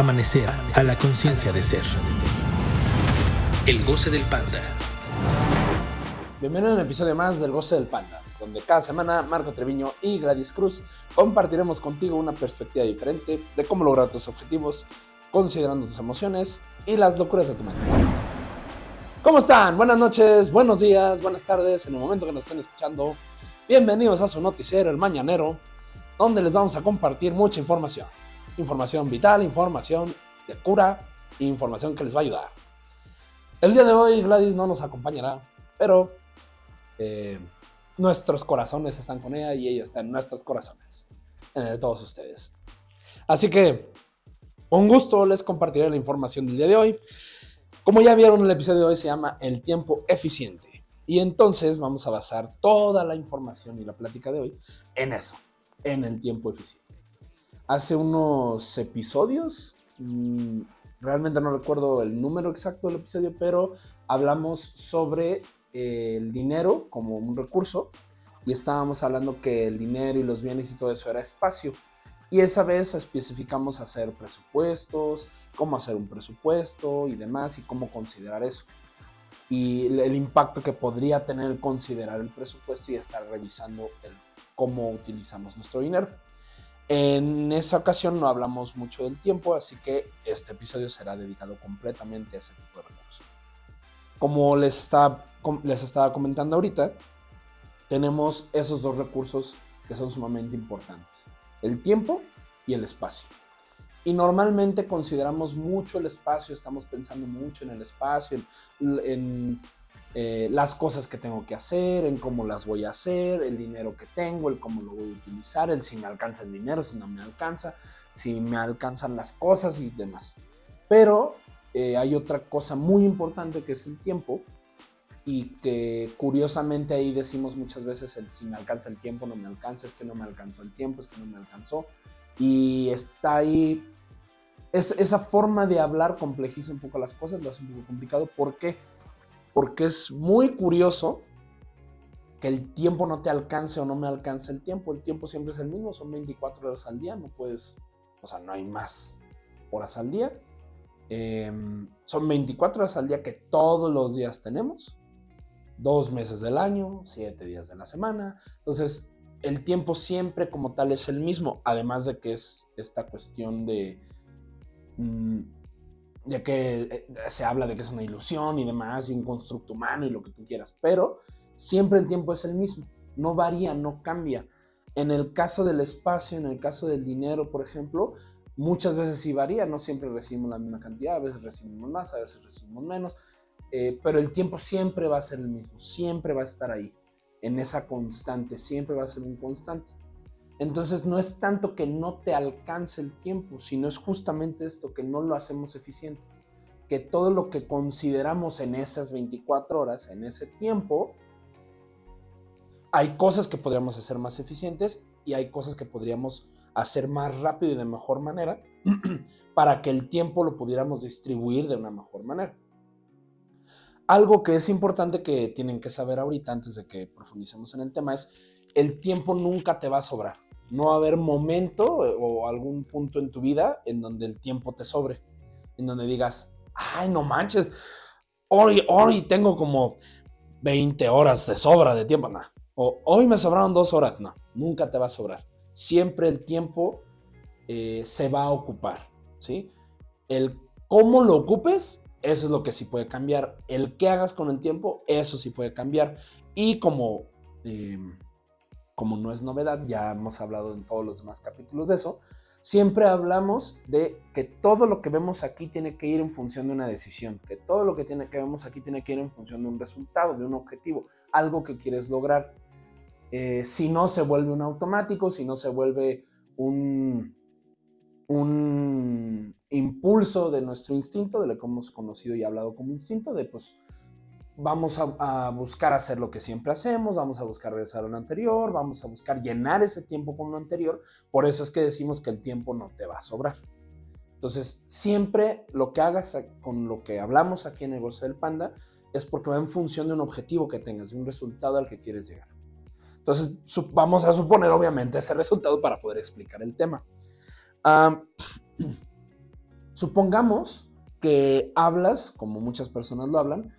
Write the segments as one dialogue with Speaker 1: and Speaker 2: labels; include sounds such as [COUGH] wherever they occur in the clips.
Speaker 1: Amanecer a la conciencia de ser. El goce del panda.
Speaker 2: Bienvenido a un episodio más del Goce del Panda, donde cada semana Marco Treviño y Gladys Cruz compartiremos contigo una perspectiva diferente de cómo lograr tus objetivos, considerando tus emociones y las locuras de tu mente. ¿Cómo están? Buenas noches, buenos días, buenas tardes, en el momento que nos estén escuchando. Bienvenidos a su noticiero, El Mañanero, donde les vamos a compartir mucha información. Información vital, información de cura, información que les va a ayudar. El día de hoy Gladys no nos acompañará, pero eh, nuestros corazones están con ella y ella está en nuestros corazones, en el de todos ustedes. Así que, un gusto, les compartiré la información del día de hoy. Como ya vieron, el episodio de hoy se llama El tiempo eficiente. Y entonces vamos a basar toda la información y la plática de hoy en eso, en el tiempo eficiente. Hace unos episodios, mmm, realmente no recuerdo el número exacto del episodio, pero hablamos sobre eh, el dinero como un recurso y estábamos hablando que el dinero y los bienes y todo eso era espacio. Y esa vez especificamos hacer presupuestos, cómo hacer un presupuesto y demás y cómo considerar eso. Y el impacto que podría tener considerar el presupuesto y estar revisando cómo utilizamos nuestro dinero. En esa ocasión no hablamos mucho del tiempo, así que este episodio será dedicado completamente a ese tipo de recursos. Como les, les estaba comentando ahorita, tenemos esos dos recursos que son sumamente importantes. El tiempo y el espacio. Y normalmente consideramos mucho el espacio, estamos pensando mucho en el espacio, en, en eh, las cosas que tengo que hacer, en cómo las voy a hacer, el dinero que tengo, el cómo lo voy a utilizar, el si me alcanza el dinero, si no me alcanza, si me alcanzan las cosas y demás. Pero eh, hay otra cosa muy importante que es el tiempo y que curiosamente ahí decimos muchas veces el si me alcanza el tiempo, no me alcanza, es que no me alcanzó el tiempo, es que no me alcanzó. Y está ahí, es, esa forma de hablar complejiza un poco las cosas, lo hace un poco complicado. ¿Por qué? Porque es muy curioso que el tiempo no te alcance o no me alcance el tiempo. El tiempo siempre es el mismo, son 24 horas al día, no puedes, o sea, no hay más horas al día. Em, son 24 horas al día que todos los días tenemos, dos meses del año, siete días de la semana. Entonces, el tiempo siempre como tal es el mismo, además de que es esta cuestión de... Mm, ya que eh, se habla de que es una ilusión y demás, y un constructo humano y lo que tú quieras, pero siempre el tiempo es el mismo, no varía, no cambia. En el caso del espacio, en el caso del dinero, por ejemplo, muchas veces sí varía, no siempre recibimos la misma cantidad, a veces recibimos más, a veces recibimos menos, eh, pero el tiempo siempre va a ser el mismo, siempre va a estar ahí, en esa constante, siempre va a ser un constante. Entonces no es tanto que no te alcance el tiempo, sino es justamente esto, que no lo hacemos eficiente. Que todo lo que consideramos en esas 24 horas, en ese tiempo, hay cosas que podríamos hacer más eficientes y hay cosas que podríamos hacer más rápido y de mejor manera [CLEARS THROAT] para que el tiempo lo pudiéramos distribuir de una mejor manera. Algo que es importante que tienen que saber ahorita antes de que profundicemos en el tema es el tiempo nunca te va a sobrar no va haber momento eh, o algún punto en tu vida en donde el tiempo te sobre, en donde digas, ay, no manches, hoy, hoy tengo como 20 horas de sobra de tiempo, no. O hoy me sobraron dos horas, no, nunca te va a sobrar. Siempre el tiempo eh, se va a ocupar, ¿sí? El cómo lo ocupes, eso es lo que sí puede cambiar. El qué hagas con el tiempo, eso sí puede cambiar. Y como... Eh, como no es novedad, ya hemos hablado en todos los demás capítulos de eso, siempre hablamos de que todo lo que vemos aquí tiene que ir en función de una decisión, que todo lo que, tiene, que vemos aquí tiene que ir en función de un resultado, de un objetivo, algo que quieres lograr. Eh, si no, se vuelve un automático, si no, se vuelve un, un impulso de nuestro instinto, de lo que hemos conocido y hablado como instinto, de pues vamos a, buscar hacer lo que siempre hacemos, vamos a buscar regresar a lo anterior, vamos a buscar llenar ese tiempo con lo anterior. Por eso es que decimos que el tiempo no te va a sobrar. Entonces, siempre lo que hagas con lo que hablamos aquí en Negocio del Panda es porque va en función de un objetivo que tengas, de un resultado al que quieres llegar. Entonces, vamos a suponer, obviamente, ese resultado para poder explicar el tema. [CLEARS THROAT] Supongamos que hablas, como muchas personas lo hablan,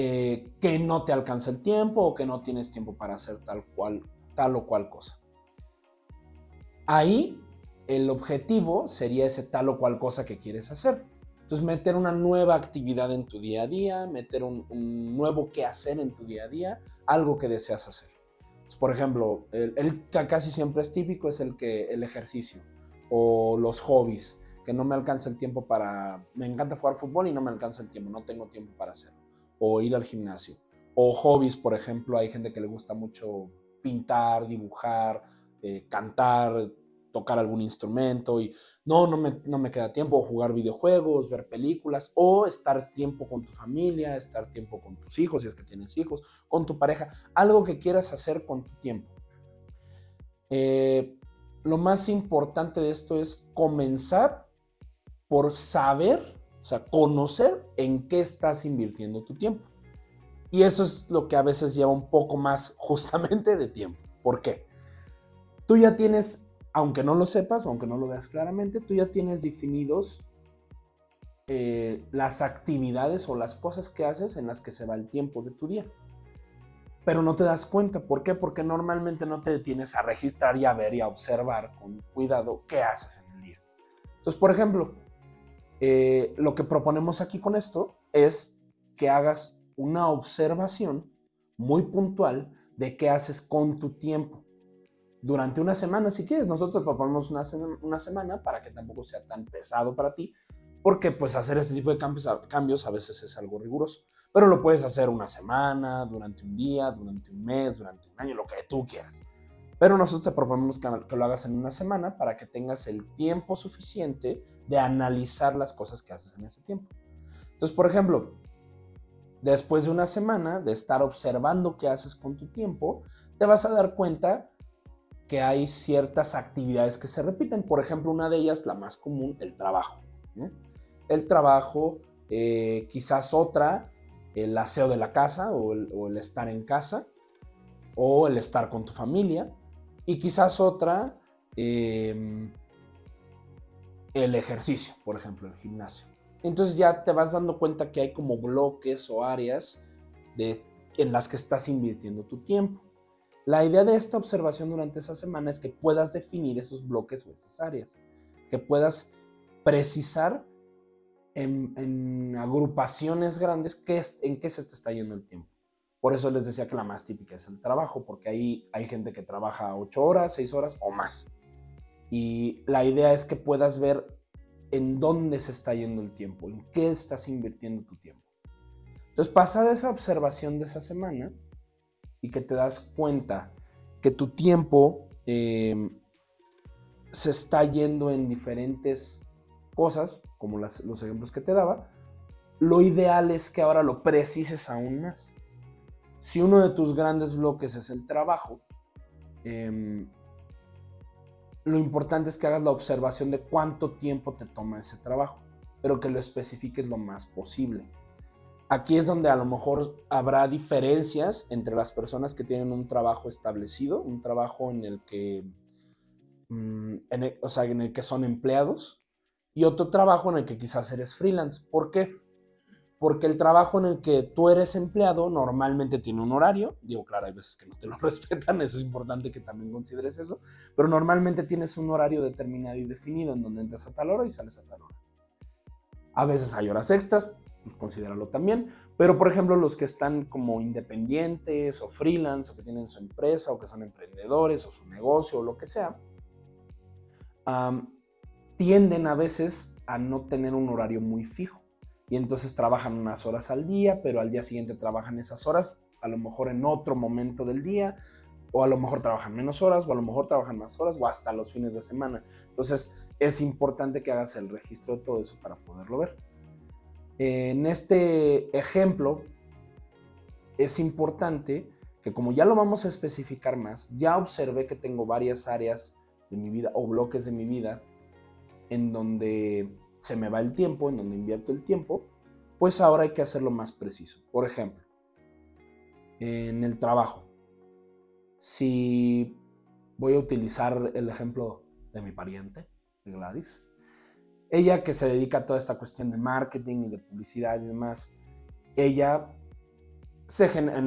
Speaker 2: eh, que no te alcanza el tiempo o que no tienes tiempo para hacer tal, cual, tal o cual cosa. Ahí el objetivo sería ese tal o cual cosa que quieres hacer. Entonces, meter una nueva actividad en tu día a día, meter un, nuevo qué hacer en tu día a día, algo que deseas hacer. por ejemplo, el, que casi siempre es típico es el, que, el ejercicio o los hobbies, que no me alcanza el tiempo para... Me encanta jugar fútbol y no me alcanza el tiempo, no tengo tiempo para hacerlo. O ir al gimnasio. O hobbies, por ejemplo, hay gente que le gusta mucho pintar, dibujar, eh, cantar, tocar algún instrumento y no, no me, no me queda tiempo, jugar videojuegos, ver películas o estar tiempo con tu familia, estar tiempo con tus hijos, si es que tienes hijos, con tu pareja, algo que quieras hacer con tu tiempo. Eh, lo más importante de esto es comenzar por saber, o sea, conocer en qué estás invirtiendo tu tiempo. Y eso es lo que a veces lleva un poco más [LAUGHS] justamente de tiempo. ¿Por qué? Tú ya tienes aunque no lo sepas o aunque no lo veas claramente, tú ya tienes definidos eh, las actividades o las cosas que haces en las que se va el tiempo de tu día. Pero no te das cuenta. ¿Por qué? Porque normalmente no te detienes a registrar y a ver y a observar con cuidado qué haces en el día. Entonces, por ejemplo, eh, lo que proponemos aquí con esto es que hagas una observación muy puntual de qué haces con tu tiempo durante una semana, si quieres. Nosotros proponemos una, una semana para que tampoco sea tan pesado para ti, porque pues hacer este tipo de cambios, cambios a veces es algo riguroso. Pero lo puedes hacer una semana, durante un día, durante un mes, durante un año, lo que tú quieras. Pero nosotros te proponemos que, lo hagas en una semana para que tengas el tiempo suficiente de analizar las cosas que haces en ese tiempo. Entonces, por ejemplo, después de una semana de estar observando qué haces con tu tiempo, te vas a dar cuenta que hay ciertas actividades que se repiten. Por ejemplo, una de ellas, la más común, el trabajo. El trabajo, eh, quizás otra, el aseo de la casa o el, estar en casa o el estar con tu familia. Y quizás otra, em, el ejercicio, por ejemplo, el gimnasio. Entonces ya te vas dando cuenta que hay como bloques o áreas de, en las que estás invirtiendo tu tiempo. La idea de esta observación durante esa semana es que puedas definir esos bloques o esas áreas, que puedas precisar en, agrupaciones grandes qué en qué se te está yendo el tiempo. Por eso les decía que la más típica es el trabajo, porque ahí hay gente que trabaja 8 horas, 6 horas o más. Y la idea es que puedas ver en dónde se está yendo el tiempo, en qué estás invirtiendo tu tiempo. Entonces, pasada esa observación de esa semana, y que te das cuenta que tu tiempo em, se está yendo en diferentes cosas, como los ejemplos que te daba, lo ideal es que ahora lo precises aún más. Si uno de tus grandes bloques es el trabajo, em, lo importante es que hagas la observación de cuánto tiempo te toma ese trabajo, pero que lo especifiques lo más posible. Aquí es donde a lo mejor habrá diferencias entre las personas que tienen un trabajo establecido, un trabajo en el que, mm, o sea, en el que son empleados, y otro trabajo en el que quizás eres freelance. ¿Por qué? Porque el trabajo en el que tú eres empleado normalmente tiene un horario. Digo, claro, hay veces que no te lo [LAUGHS] respetan, eso es importante que también consideres eso. Pero normalmente tienes un horario determinado y definido en donde entras a tal hora y sales a tal hora. A veces hay horas extras, pues considéralo también. Pero, por ejemplo, los que están como independientes o freelance o que tienen su empresa o que son emprendedores o su negocio o lo que sea, tienden a veces a no tener un horario muy fijo. Y entonces trabajan unas horas al día, pero al día siguiente trabajan esas horas, a lo mejor en otro momento del día, o a lo mejor trabajan menos horas, o a lo mejor trabajan más horas, o hasta los fines de semana. Entonces es importante que hagas el registro de todo eso para poderlo ver. En este ejemplo es importante que como ya lo vamos a especificar más, ya observé que tengo varias áreas de mi vida o bloques de mi vida en donde se me va el tiempo, en donde invierto el tiempo, pues ahora hay que hacerlo más preciso. Por ejemplo, en el trabajo, si voy a utilizar el ejemplo de mi pariente, de Gladys, ella que se dedica a toda esta cuestión de marketing y de publicidad y demás, ella se,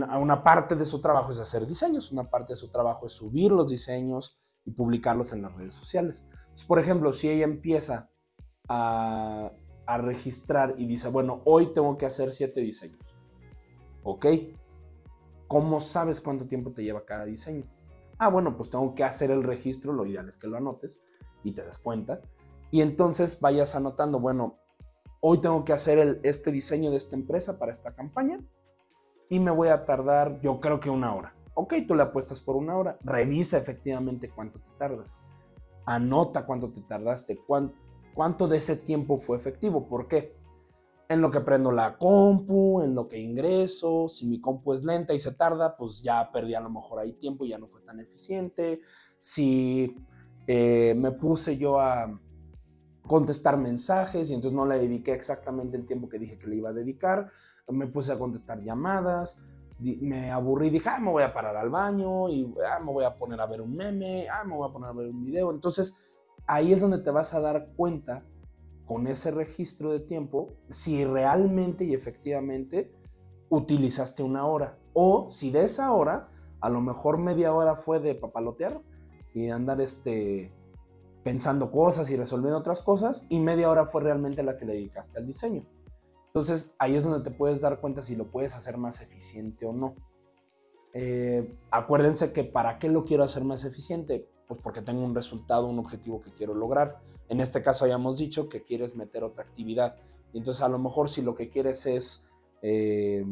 Speaker 2: a una parte de su trabajo es hacer diseños, una parte de su trabajo es subir los diseños y publicarlos en las redes sociales. por ejemplo, si ella empieza a, a registrar y dice, bueno, hoy tengo que hacer siete diseños. ¿Ok? ¿Cómo sabes cuánto tiempo te lleva cada diseño? Ah, bueno, pues tengo que hacer el registro, lo ideal es que lo anotes y te des cuenta. Y entonces vayas anotando, bueno, hoy tengo que hacer el, este diseño de esta empresa para esta campaña y me voy a tardar, yo creo que una hora. Ok, tú le apuestas por una hora, revisa efectivamente cuánto te tardas, anota cuánto te tardaste, cuánto, cuánto de ese tiempo fue efectivo, ¿por qué? En lo que prendo la compu, en lo que ingreso, si mi compu es lenta y se tarda, pues ya perdí a lo mejor ahí tiempo ya no fue tan eficiente. Si eh, me puse yo a contestar mensajes y entonces no le dediqué exactamente el tiempo que dije que le iba a dedicar, me puse a contestar llamadas, me aburrí, dije, ah, me voy a parar al baño y ah, me voy a poner a ver un meme, ah, me voy a poner a ver un video. Entonces, ahí es donde te vas a dar cuenta con ese registro de tiempo si realmente y efectivamente utilizaste una hora o si de esa hora a lo mejor media hora fue de papalotear y de andar este pensando cosas y resolviendo otras cosas y media hora fue realmente la que le dedicaste al diseño. Entonces ahí es donde te puedes dar cuenta si lo puedes hacer más eficiente o no. Eh, acuérdense que para qué lo quiero hacer más eficiente, pues porque tengo un resultado, un objetivo que quiero lograr. En este caso hayamos dicho que quieres meter otra actividad. Y entonces a lo mejor si lo que quieres es eh,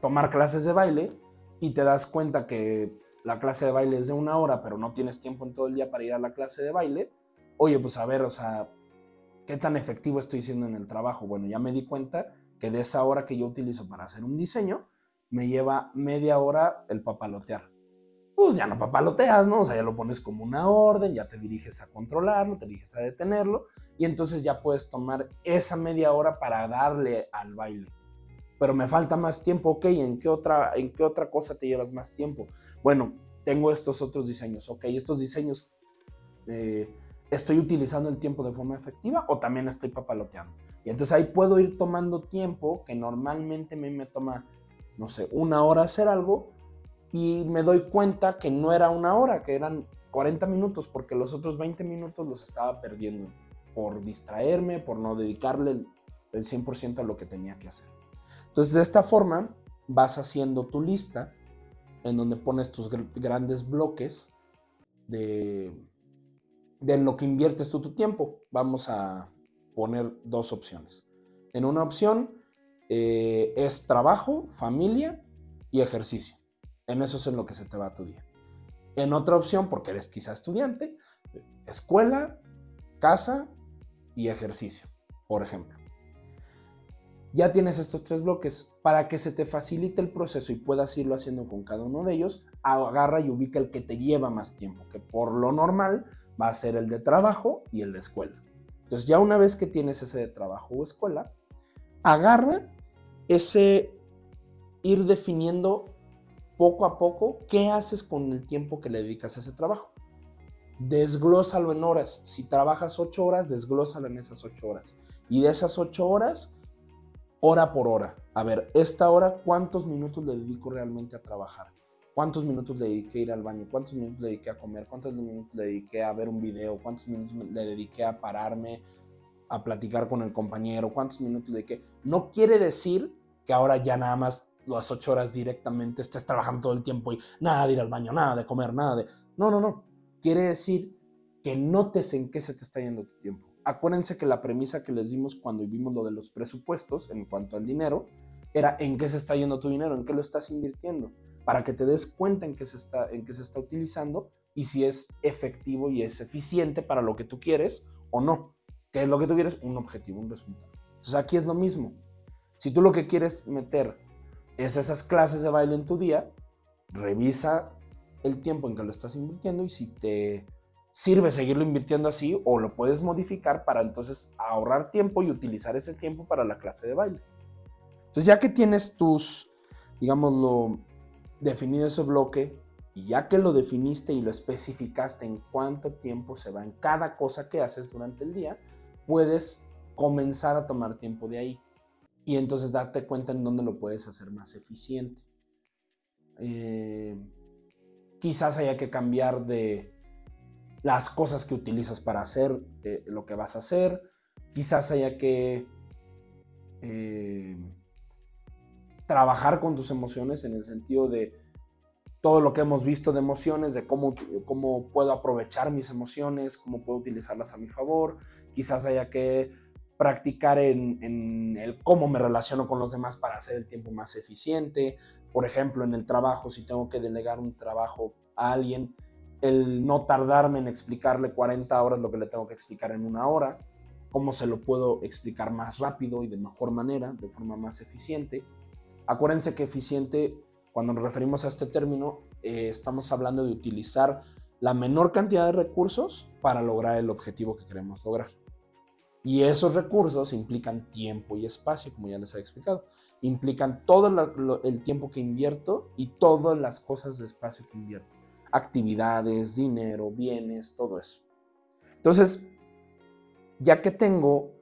Speaker 2: tomar clases de baile y te das cuenta que la clase de baile es de una hora, pero no tienes tiempo en todo el día para ir a la clase de baile, oye, pues a ver, o sea, ¿Qué tan efectivo estoy siendo en el trabajo? Bueno, ya me di cuenta que de esa hora que yo utilizo para hacer un diseño, me lleva media hora el papalotear. Pues ya no papaloteas, ¿no? O sea, ya lo pones como una orden, ya te diriges a controlarlo, te diriges a detenerlo, y entonces ya puedes tomar esa media hora para darle al baile. Pero me falta más tiempo, ok, ¿en qué otra, en qué otra cosa te llevas más tiempo? Bueno, tengo estos otros diseños, ok, estos diseños eh, estoy utilizando el tiempo de forma efectiva o también estoy papaloteando. Y entonces ahí puedo ir tomando tiempo que normalmente me, me toma, no sé, una hora hacer algo y me doy cuenta que no era una hora, que eran 40 minutos, porque los otros 20 minutos los estaba perdiendo por distraerme, por no dedicarle el, 100% a lo que tenía que hacer. Entonces de esta forma vas haciendo tu lista en donde pones tus grandes bloques de de lo que inviertes tú tu tiempo. Vamos a poner dos opciones. En una opción eh, es trabajo, familia y ejercicio. En eso es en lo que se te va tu día. En otra opción, porque eres quizá estudiante, escuela, casa y ejercicio, por ejemplo. Ya tienes estos tres bloques. Para que se te facilite el proceso y puedas irlo haciendo con cada uno de ellos, agarra y ubica el que te lleva más tiempo, que por lo normal va a ser el de trabajo y el de escuela. Entonces ya una vez que tienes ese de trabajo o escuela, agarra ese ir definiendo poco a poco qué haces con el tiempo que le dedicas a ese trabajo. Desglósalo en horas. Si trabajas ocho horas, desglósalo en esas ocho horas. Y de esas ocho horas, hora por hora. A ver, esta hora, ¿cuántos minutos le dedico realmente a trabajar? cuántos minutos le dediqué a ir al baño, cuántos minutos le dediqué a comer, cuántos minutos le dediqué a ver un video, cuántos minutos le dediqué a pararme, a platicar con el compañero, cuántos minutos le dediqué. No quiere decir que ahora ya nada más las ocho horas directamente estés trabajando todo el tiempo y nada de ir al baño, nada de comer, nada de... No, no, no. Quiere decir que notes en qué se te está yendo tu tiempo. Acuérdense que la premisa que les dimos cuando vimos lo de los presupuestos en cuanto al dinero era en qué se está yendo tu dinero, en qué lo estás invirtiendo para que te des cuenta en qué se está, en qué se está utilizando y si es efectivo y es eficiente para lo que tú quieres o no. ¿Qué es lo que tú quieres? Un objetivo, un resultado. Entonces aquí es lo mismo. Si tú lo que quieres meter es esas clases de baile en tu día, revisa el tiempo en que lo estás invirtiendo y si te sirve seguirlo invirtiendo así o lo puedes modificar para entonces ahorrar tiempo y utilizar ese tiempo para la clase de baile. Entonces ya que tienes tus, digámoslo, definido ese bloque y ya que lo definiste y lo especificaste en cuánto tiempo se va en cada cosa que haces durante el día, puedes comenzar a tomar tiempo de ahí y entonces darte cuenta en dónde lo puedes hacer más eficiente. Eh, quizás haya que cambiar de las cosas que utilizas para hacer eh, lo que vas a hacer. Quizás haya que eh, trabajar con tus emociones en el sentido de todo lo que hemos visto de emociones, de cómo, cómo puedo aprovechar mis emociones, cómo puedo utilizarlas a mi favor. Quizás haya que practicar en, el cómo me relaciono con los demás para hacer el tiempo más eficiente. Por ejemplo, en el trabajo, si tengo que delegar un trabajo a alguien, el no tardarme en explicarle 40 horas lo que le tengo que explicar en una hora, cómo se lo puedo explicar más rápido y de mejor manera, de forma más eficiente. Acuérdense que eficiente, cuando nos referimos a este término, eh, estamos hablando de utilizar la menor cantidad de recursos para lograr el objetivo que queremos lograr. Y esos recursos implican tiempo y espacio, como ya les he explicado. Implican todo el tiempo que invierto y todas las cosas de espacio que invierto. Actividades, dinero, bienes, todo eso. Entonces, ya que tengo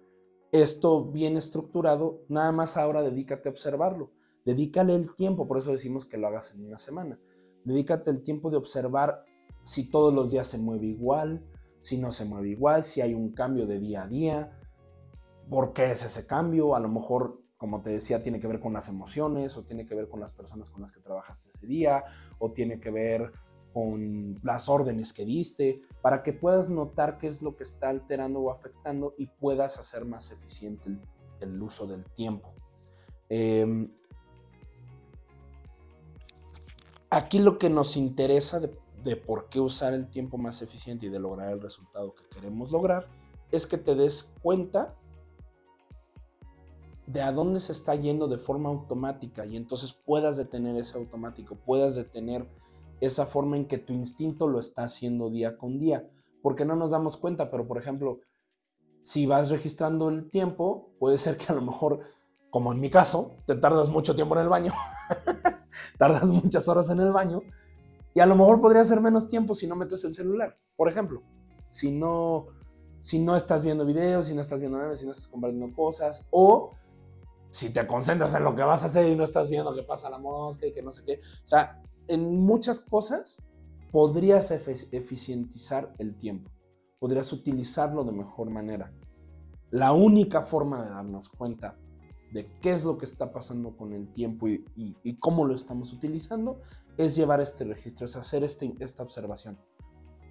Speaker 2: esto bien estructurado, nada más ahora dedícate a observarlo. Dedícale el tiempo, por eso decimos que lo hagas en una semana. Dedícate el tiempo de observar si todos los días se mueve igual, si no se mueve igual, si hay un cambio de día a día, por qué es ese cambio, a lo mejor, como te decía, tiene que ver con las emociones o tiene que ver con las personas con las que trabajaste ese día o tiene que ver con las órdenes que diste, para que puedas notar qué es lo que está alterando o afectando y puedas hacer más eficiente el, uso del tiempo. Em, aquí lo que nos interesa de de por qué usar el tiempo más eficiente y de lograr el resultado que queremos lograr, es que te des cuenta de a dónde se está yendo de forma automática y entonces puedas detener ese automático, puedas detener esa forma en que tu instinto lo está haciendo día con día, porque no nos damos cuenta, pero por ejemplo, si vas registrando el tiempo, puede ser que a lo mejor, como en mi caso, te tardas mucho tiempo en el baño, [LAUGHS] tardas muchas horas en el baño, y a lo mejor podría ser menos tiempo si no metes el celular. Por ejemplo, si no, si no estás viendo videos, si no estás viendo memes, si no estás compartiendo cosas, o si te concentras en lo que vas a hacer y no estás viendo qué pasa la mosca y que no sé qué. O sea, en muchas cosas podrías eficientizar el tiempo, podrías utilizarlo de mejor manera. La única forma de darnos cuenta de qué es lo que está pasando con el tiempo y cómo lo estamos utilizando es llevar este registro, es hacer este, esta observación.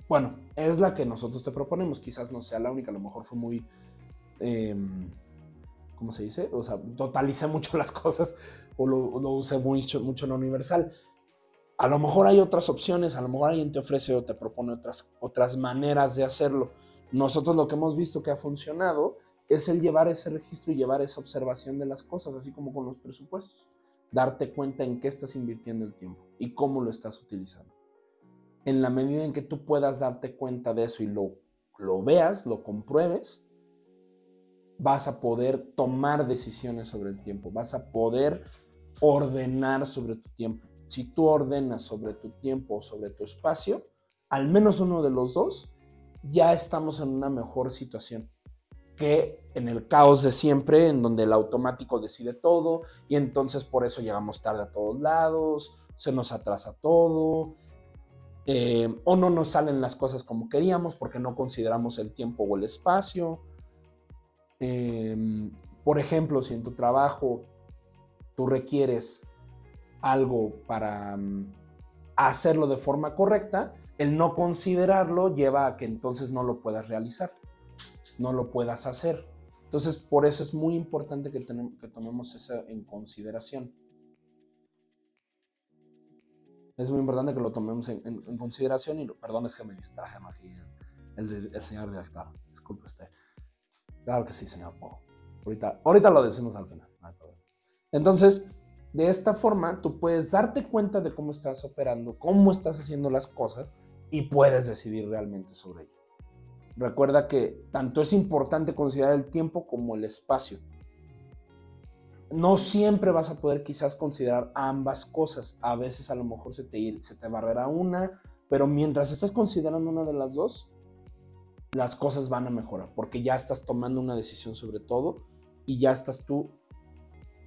Speaker 2: Bueno, es la que nosotros te proponemos, quizás no sea la única, a lo mejor fue muy, em, ¿cómo se dice? O sea, totalicé mucho las cosas o lo, usé mucho, mucho en lo universal. A lo mejor hay otras opciones, a lo mejor alguien te ofrece o te propone otras, otras maneras de hacerlo. Nosotros lo que hemos visto que ha funcionado es el llevar ese registro y llevar esa observación de las cosas, así como con los presupuestos darte cuenta en qué estás invirtiendo el tiempo y cómo lo estás utilizando. En la medida en que tú puedas darte cuenta de eso y lo, lo veas, lo compruebes, vas a poder tomar decisiones sobre el tiempo, vas a poder ordenar sobre tu tiempo. Si tú ordenas sobre tu tiempo o sobre tu espacio, al menos uno de los dos, ya estamos en una mejor situación que en el caos de siempre, en donde el automático decide todo y entonces por eso llegamos tarde a todos lados, se nos atrasa todo, eh, o no nos salen las cosas como queríamos porque no consideramos el tiempo o el espacio. Em, por ejemplo, si en tu trabajo tú requieres algo para mm, hacerlo de forma correcta, el no considerarlo lleva a que entonces no lo puedas realizar no lo puedas hacer. Entonces, por eso es muy importante que, que tomemos eso en consideración. Es muy importante que lo tomemos en, consideración y, perdón, es que me distraje aquí el, señor de altar. Disculpe usted. Claro que sí, señor Ahorita, ahorita lo decimos al final. Entonces, de esta forma, tú puedes darte cuenta de cómo estás operando, cómo estás haciendo las cosas y puedes decidir realmente sobre ello. Recuerda que tanto es importante considerar el tiempo como el espacio. No siempre vas a poder quizás considerar ambas cosas. A veces a lo mejor se te, se te barrerá una, pero mientras estás considerando una de las dos, las cosas van a mejorar, porque ya estás tomando una decisión sobre todo y ya estás tú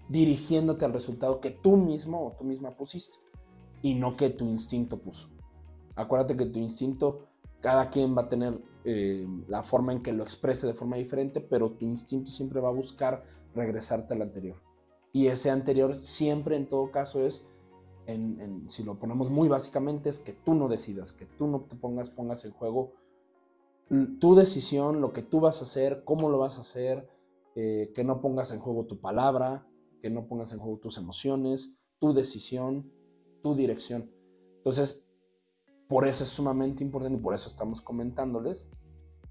Speaker 2: dirigiéndote al resultado que tú mismo o tú misma pusiste y no que tu instinto puso. Acuérdate que tu instinto, cada quien va a tener eh, la forma en que lo exprese de forma diferente, pero tu instinto siempre va a buscar regresarte al anterior. Y ese anterior siempre en todo caso es, si lo ponemos muy básicamente, es que tú no decidas, que tú no te pongas, pongas en juego tu decisión, lo que tú vas a hacer, cómo lo vas a hacer, eh, que no pongas en juego tu palabra, que no pongas en juego tus emociones, tu decisión, tu dirección. Entonces, por eso es sumamente importante y por eso estamos comentándoles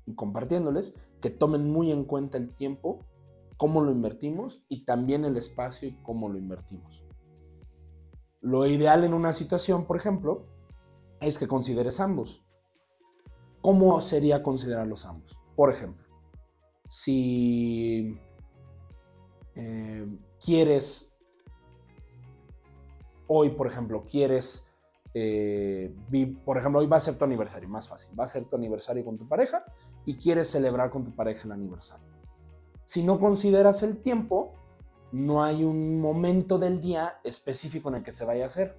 Speaker 2: y compartiéndoles que tomen muy en cuenta el tiempo, cómo lo invertimos y también el espacio y cómo lo invertimos. Lo ideal en una situación, por ejemplo, es que consideres ambos. ¿Cómo sería considerarlos ambos? Por ejemplo, si eh, quieres, hoy por ejemplo, quieres, eh, por ejemplo, hoy va a ser tu aniversario, más fácil, va a ser tu aniversario con tu pareja y quieres celebrar con tu pareja el aniversario. Si no consideras el tiempo, no hay un momento del día específico en el que se vaya a hacer.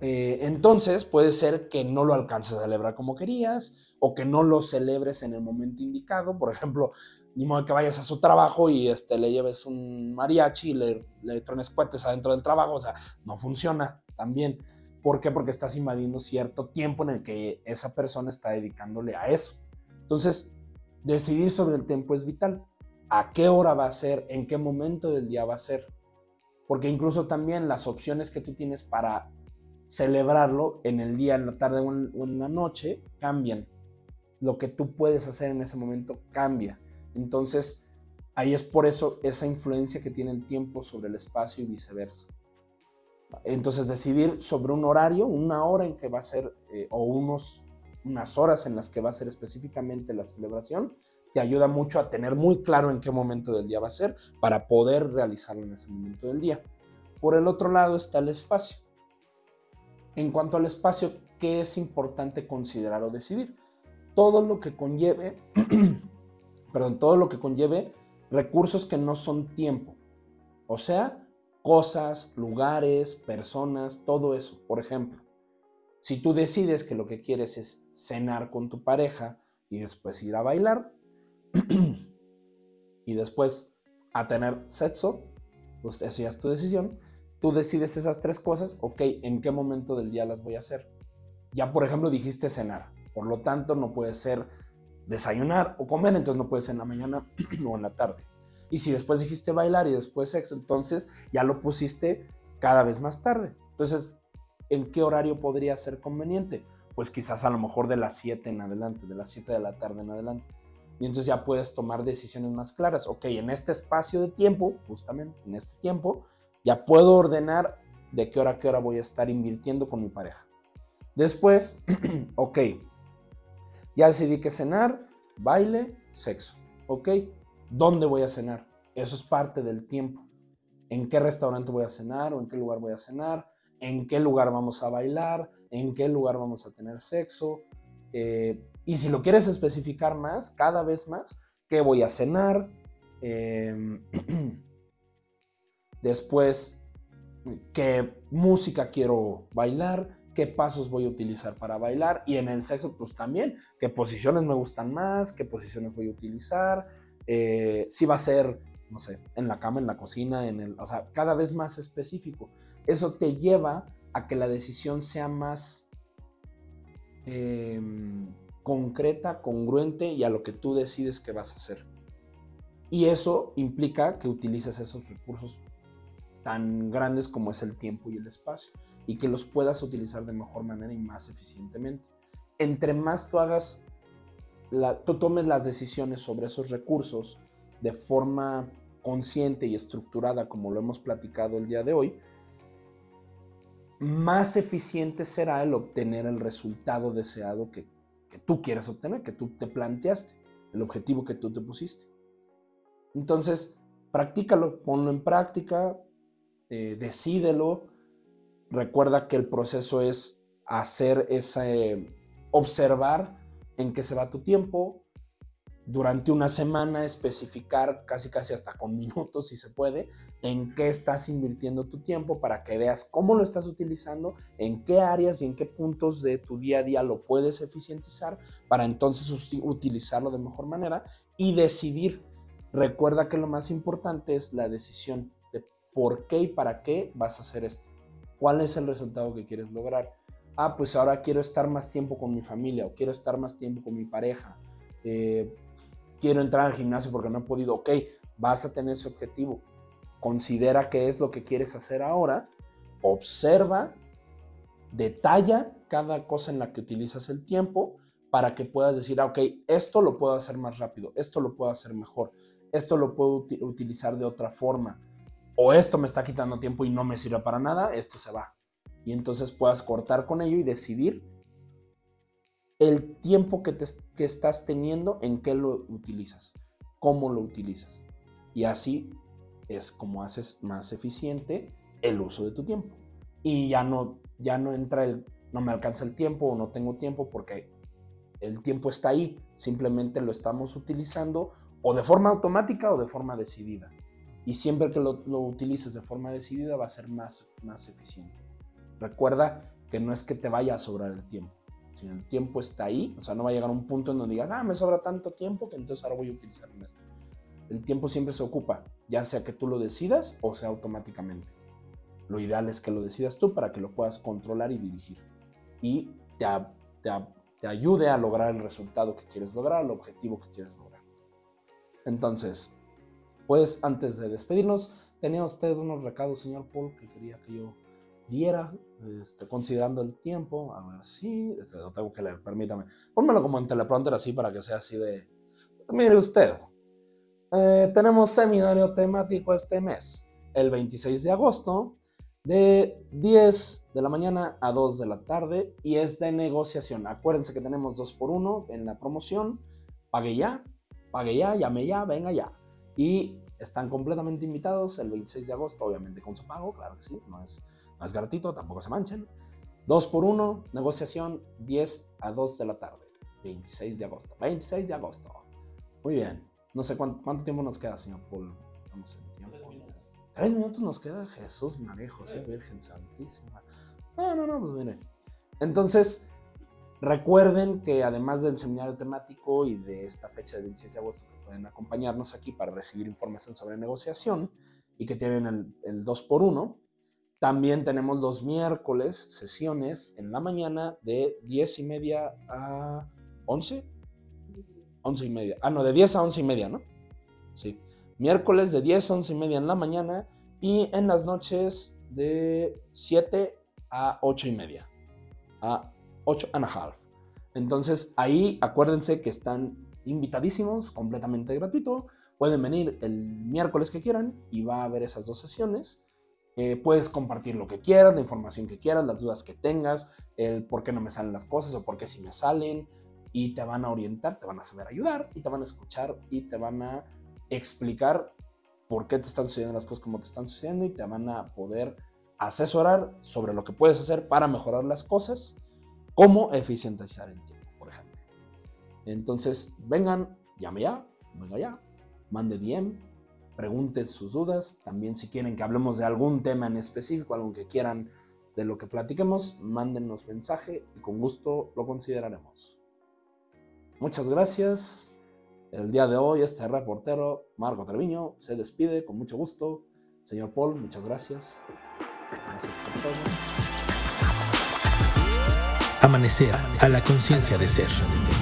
Speaker 2: Eh, entonces puede ser que no lo alcances a celebrar como querías o que no lo celebres en el momento indicado. Por ejemplo, ni modo que vayas a su trabajo y este, le lleves un mariachi y le, le trones cohetes adentro del trabajo. O sea, no funciona también. ¿Por qué? Porque estás invadiendo cierto tiempo en el que esa persona está dedicándole a eso. Entonces, decidir sobre el tiempo es vital. ¿A qué hora va a ser? ¿En qué momento del día va a ser? Porque incluso también las opciones que tú tienes para celebrarlo en el día, en la tarde o en, la noche, cambian. Lo que tú puedes hacer en ese momento cambia. Entonces, ahí es por eso esa influencia que tiene el tiempo sobre el espacio y viceversa. Entonces, decidir sobre un horario, una hora en que va a ser, eh, o unos, unas horas en las que va a ser específicamente la celebración, te ayuda mucho a tener muy claro en qué momento del día va a ser para poder realizarlo en ese momento del día. Por el otro lado está el espacio. En cuanto al espacio, ¿qué es importante considerar o decidir? Todo lo que conlleve, [CLEARS THROAT] perdón, todo lo que conlleve recursos que no son tiempo. O sea, cosas, lugares, personas, todo eso. Por ejemplo, si tú decides que lo que quieres es cenar con tu pareja y después ir a bailar [CLEARS THROAT] y después a tener sexo, pues eso ya es tu decisión tú decides esas tres cosas, ok, ¿en qué momento del día las voy a hacer? Ya, por ejemplo, dijiste cenar, por lo tanto no puede ser desayunar o comer, entonces no puede ser en la mañana [CLEARS THROAT] o en la tarde. Y si después dijiste bailar y después sexo, entonces ya lo pusiste cada vez más tarde. Entonces, ¿en qué horario podría ser conveniente? Pues quizás a lo mejor de las 7 en adelante, de las 7 de la tarde en adelante. Y entonces ya puedes tomar decisiones más claras. Ok, en este espacio de tiempo, justamente en este tiempo, ya puedo ordenar de qué hora a qué hora voy a estar invirtiendo con mi pareja. Después, [CLEARS THROAT] ok, ya decidí que cenar, baile, sexo. Ok, ¿dónde voy a cenar? Eso es parte del tiempo. ¿En qué restaurante voy a cenar o en qué lugar voy a cenar? ¿En qué lugar vamos a bailar? ¿En qué lugar vamos a tener sexo? Eh, y si lo quieres especificar más, cada vez más, ¿qué voy a cenar? Eh, [CLEARS THROAT] Después, qué música quiero bailar, qué pasos voy a utilizar para bailar. Y en el sexo, pues también, qué posiciones me gustan más, qué posiciones voy a utilizar. Eh, si va a ser, no sé, en la cama, en la cocina, en el, o sea, cada vez más específico. Eso te lleva a que la decisión sea más em, concreta, congruente y a lo que tú decides que vas a hacer. Y eso implica que utilices esos recursos tan grandes como es el tiempo y el espacio y que los puedas utilizar de mejor manera y más eficientemente. Entre más tú hagas, tú tomes las decisiones sobre esos recursos de forma consciente y estructurada como lo hemos platicado el día de hoy, más eficiente será el obtener el resultado deseado que, que tú quieres obtener, que tú te planteaste, el objetivo que tú te pusiste. Entonces, practícalo, ponlo en práctica, eh, decídelo. Recuerda que el proceso es hacer ese, observar en qué se va tu tiempo, durante una semana especificar casi casi hasta con [LAUGHS] minutos si se puede en qué estás invirtiendo tu tiempo para que veas cómo lo estás utilizando, en qué áreas y en qué puntos de tu día a día lo puedes eficientizar para entonces utilizarlo de mejor manera y decidir. Recuerda que lo más importante es la decisión de por qué y para qué vas a hacer esto. ¿Cuál es el resultado que quieres lograr? Ah, pues ahora quiero estar más tiempo con mi familia o quiero estar más tiempo con mi pareja. Eh, quiero entrar al gimnasio porque no he podido, ok, vas a tener ese objetivo. Considera qué es lo que quieres hacer ahora, observa, detalla cada cosa en la que utilizas el tiempo para que puedas decir, ah, ok, esto lo puedo hacer más rápido, esto lo puedo hacer mejor, esto lo puedo utilizar de otra forma, o esto me está quitando tiempo y no me sirve para nada, esto se va. Y entonces puedas cortar con ello y decidir el tiempo que, te, estás teniendo, en qué lo utilizas, cómo lo utilizas. Y así es como haces más eficiente el uso de tu tiempo. Y ya no, ya no entra el, no me alcanza el tiempo o no tengo tiempo porque el tiempo está ahí, simplemente lo estamos utilizando o de forma automática o de forma decidida. Y siempre que lo, lo utilices de forma decidida va a ser más, más eficiente. Recuerda que no es que te vaya a sobrar el tiempo, si el tiempo está ahí, o sea, no va a llegar un punto en donde digas, ah, me sobra tanto tiempo que entonces ahora voy a utilizar esto. El tiempo siempre se ocupa, ya sea que tú lo decidas o sea automáticamente. Lo ideal es que lo decidas tú para que lo puedas controlar y dirigir. Y te, te ayude a lograr el resultado que quieres lograr, el objetivo que quieres lograr. Entonces, pues antes de despedirnos, tenía usted unos recados, señor Paul, que quería que yo diera, este, considerando el tiempo. A ver, sí, este, lo tengo que leer, permítame. Pónmelo como en teleprompter así para que sea así de... Mire usted, eh, tenemos seminario temático este mes, el 26 de agosto, de 10 de la mañana a 2 de la tarde y es de negociación. Acuérdense que tenemos 2 por 1 en la promoción. Pague ya, pague ya, llame ya, venga ya. Y están completamente invitados el 26 de agosto, obviamente con su pago, claro que sí, no es más gratito, tampoco se manchen. 2 por 1, negociación 10 a 2 de la tarde, 26 de agosto. 26 de agosto. Muy bien. No sé cuánto, tiempo nos queda, señor Paul. Vamos en tiempo. Tres minutos nos queda Jesús María José Virgen Santísima. No, no, no, pues mire. Entonces, recuerden que además del seminario temático y de esta fecha del 26 de agosto, que pueden acompañarnos aquí para recibir información sobre negociación y que tienen el, el 2 por 1 también tenemos los miércoles sesiones en la mañana de 10 y media a 11. 11 y media. Ah, no, de 10 a 11 y media, ¿no? Sí. Miércoles de 10 a 11 y media en la mañana y en las noches de 7 a 8 y media. A 8 and a half. Entonces ahí acuérdense que están invitadísimos, completamente gratuito. Pueden venir el miércoles que quieran y va a haber esas dos sesiones. Eh, puedes compartir lo que quieras, la información que quieras, las dudas que tengas, el por qué no me salen las cosas o por qué sí me salen. Y te van a orientar, te van a saber ayudar y te van a escuchar y te van a explicar por qué te están sucediendo las cosas como te están sucediendo y te van a poder asesorar sobre lo que puedes hacer para mejorar las cosas, como eficientizar el tiempo, por ejemplo. Entonces, vengan, llame ya, venga ya, mande DM, pregunten sus dudas. También si quieren que hablemos de algún tema en específico, algo que quieran de lo que platiquemos, mándenos mensaje y con gusto lo consideraremos. Muchas gracias. El día de hoy este reportero, Marco Treviño, se despide con mucho gusto. Señor Paul, muchas gracias. Gracias por todo.
Speaker 1: Amanecer a la conciencia de ser.